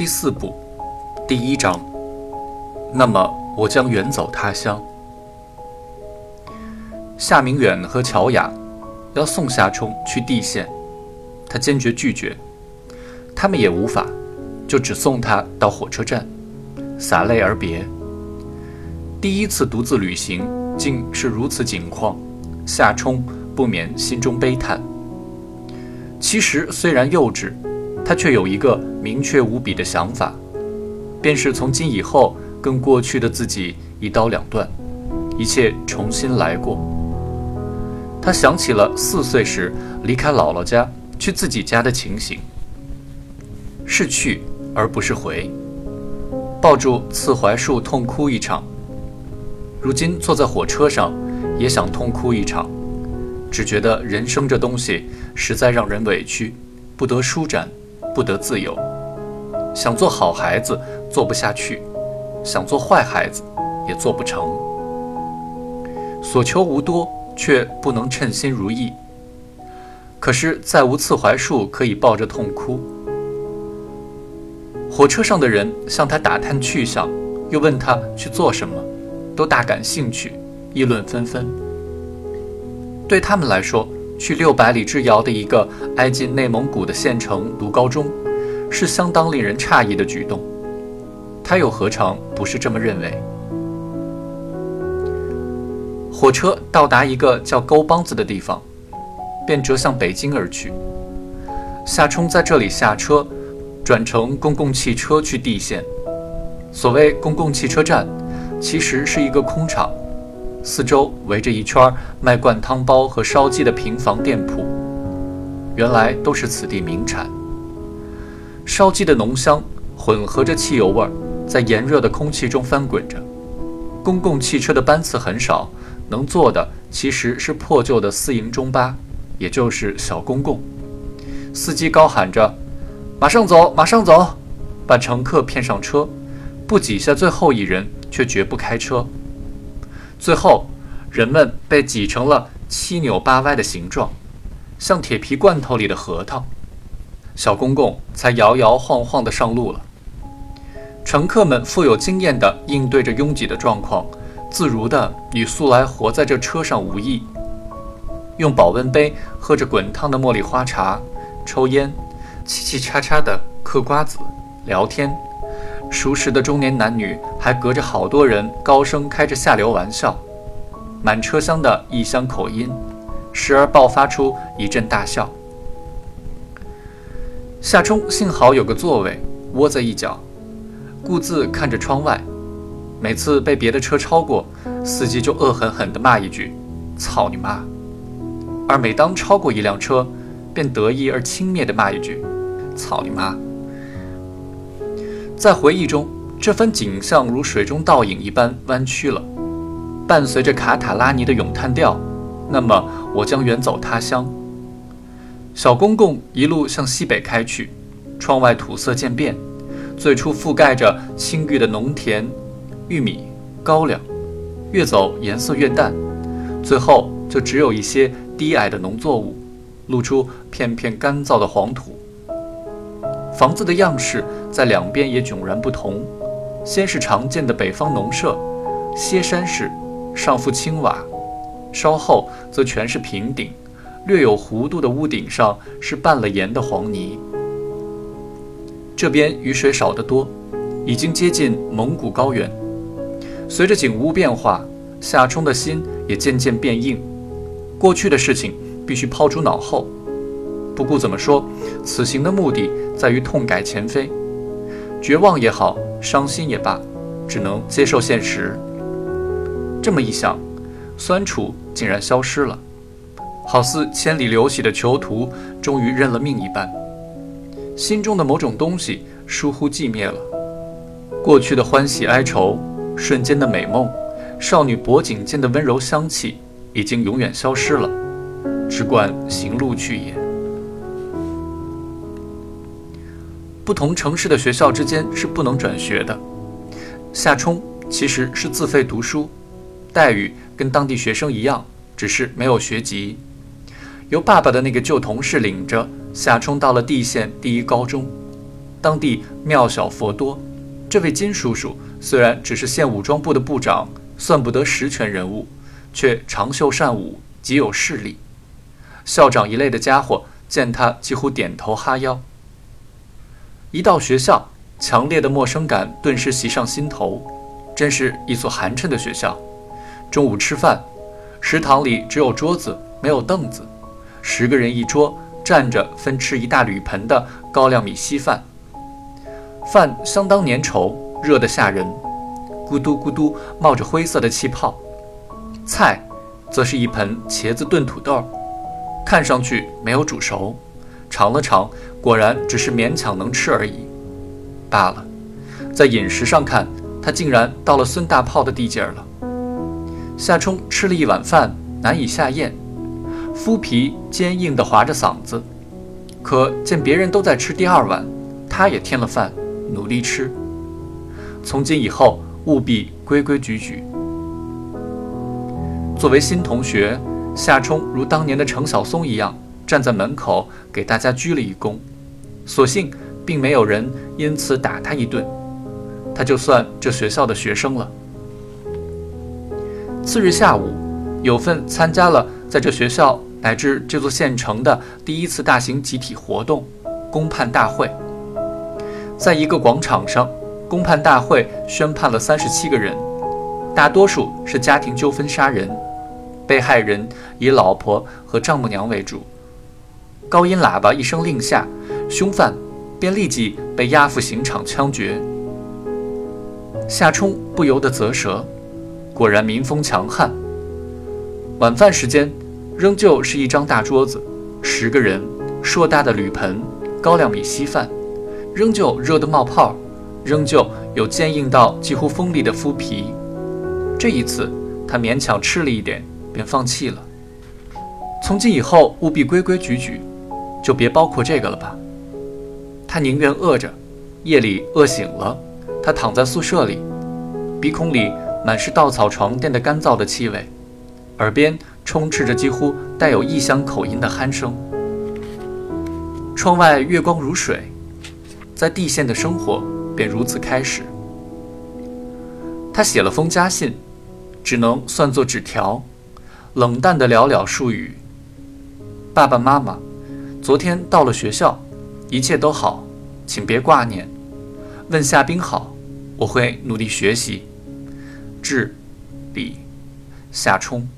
第四部，第一章。那么我将远走他乡。夏明远和乔雅要送夏冲去地县，他坚决拒绝。他们也无法，就只送他到火车站，洒泪而别。第一次独自旅行，竟是如此景况，夏冲不免心中悲叹。其实虽然幼稚，他却有一个明确无比的想法，便是从今以后跟过去的自己一刀两断，一切重新来过。他想起了四岁时离开姥姥家去自己家的情形，是去而不是回，抱住刺槐树痛哭一场。如今坐在火车上，也想痛哭一场，只觉得人生这东西实在让人委屈，不得舒展，不得自由。想做好孩子做不下去，想做坏孩子也做不成。所求无多，却不能称心如意。可是再无刺槐树可以抱着痛哭。火车上的人向他打探去向，又问他去做什么。都大感兴趣，议论纷纷。对他们来说，去六百里之遥的一个挨近内蒙古的县城读高中，是相当令人诧异的举动。他又何尝不是这么认为？火车到达一个叫沟帮子的地方，便折向北京而去。夏冲在这里下车，转乘公共汽车去地县。所谓公共汽车站。其实是一个空场，四周围着一圈卖灌汤包和烧鸡的平房店铺，原来都是此地名产。烧鸡的浓香混合着汽油味儿，在炎热的空气中翻滚着。公共汽车的班次很少，能坐的其实是破旧的私营中巴，也就是小公共。司机高喊着：“马上走，马上走！”把乘客骗上车，不挤下最后一人。却绝不开车。最后，人们被挤成了七扭八歪的形状，像铁皮罐头里的核桃。小公公才摇摇晃晃地上路了。乘客们富有经验地应对着拥挤的状况，自如地与素来活在这车上无异。用保温杯喝着滚烫的茉莉花茶，抽烟，嘁嘁喳喳地嗑瓜子，聊天。熟识的中年男女还隔着好多人高声开着下流玩笑，满车厢的异乡口音，时而爆发出一阵大笑。夏冲幸好有个座位，窝在一角，顾自看着窗外。每次被别的车超过，司机就恶狠狠地骂一句：“操你妈！”而每当超过一辆车，便得意而轻蔑地骂一句：“操你妈！”在回忆中，这番景象如水中倒影一般弯曲了，伴随着卡塔拉尼的咏叹调。那么，我将远走他乡。小公共一路向西北开去，窗外土色渐变，最初覆盖着青绿的农田、玉米、高粱，越走颜色越淡，最后就只有一些低矮的农作物，露出片片干燥的黄土。房子的样式在两边也迥然不同，先是常见的北方农舍，歇山式，上覆青瓦；稍后则全是平顶，略有弧度的屋顶上是拌了盐的黄泥。这边雨水少得多，已经接近蒙古高原。随着景物变化，夏冲的心也渐渐变硬，过去的事情必须抛诸脑后。不顾怎么说，此行的目的在于痛改前非，绝望也好，伤心也罢，只能接受现实。这么一想，酸楚竟然消失了，好似千里流徙的囚徒终于认了命一般。心中的某种东西疏忽寂灭了，过去的欢喜哀愁，瞬间的美梦，少女脖颈间的温柔香气，已经永远消失了，只管行路去也。不同城市的学校之间是不能转学的。夏冲其实是自费读书，待遇跟当地学生一样，只是没有学籍。由爸爸的那个旧同事领着，夏冲到了地县第一高中。当地庙小佛多。这位金叔叔虽然只是县武装部的部长，算不得实权人物，却长袖善舞，极有势力。校长一类的家伙见他几乎点头哈腰。一到学校，强烈的陌生感顿时袭上心头，真是一所寒碜的学校。中午吃饭，食堂里只有桌子没有凳子，十个人一桌，站着分吃一大铝盆的高粱米稀饭。饭相当粘稠，热得吓人，咕嘟咕嘟冒着灰色的气泡。菜，则是一盆茄子炖土豆，看上去没有煮熟，尝了尝，果然只是勉强能吃而已。罢了，在饮食上看，他竟然到了孙大炮的地界儿了。夏冲吃了一碗饭，难以下咽，麸皮坚硬地划着嗓子。可见别人都在吃第二碗，他也添了饭。努力吃。从今以后，务必规规矩矩。作为新同学，夏冲如当年的程晓松一样，站在门口给大家鞠了一躬。所幸，并没有人因此打他一顿，他就算这学校的学生了。次日下午，有份参加了在这学校乃至这座县城的第一次大型集体活动——公判大会。在一个广场上，公判大会宣判了三十七个人，大多数是家庭纠纷杀人，被害人以老婆和丈母娘为主。高音喇叭一声令下，凶犯便立即被押赴刑场枪决。夏冲不由得啧舌，果然民风强悍。晚饭时间，仍旧是一张大桌子，十个人，硕大的铝盆，高粱米稀饭。仍旧热得冒泡，仍旧有坚硬到几乎锋利的麸皮。这一次，他勉强吃了一点，便放弃了。从今以后，务必规规矩矩，就别包括这个了吧。他宁愿饿着，夜里饿醒了，他躺在宿舍里，鼻孔里满是稻草床垫的干燥的气味，耳边充斥着几乎带有异乡口音的鼾声。窗外月光如水。在地县的生活便如此开始。他写了封家信，只能算作纸条，冷淡的寥寥数语：“爸爸妈妈，昨天到了学校，一切都好，请别挂念。问夏冰好，我会努力学习。”致李夏冲。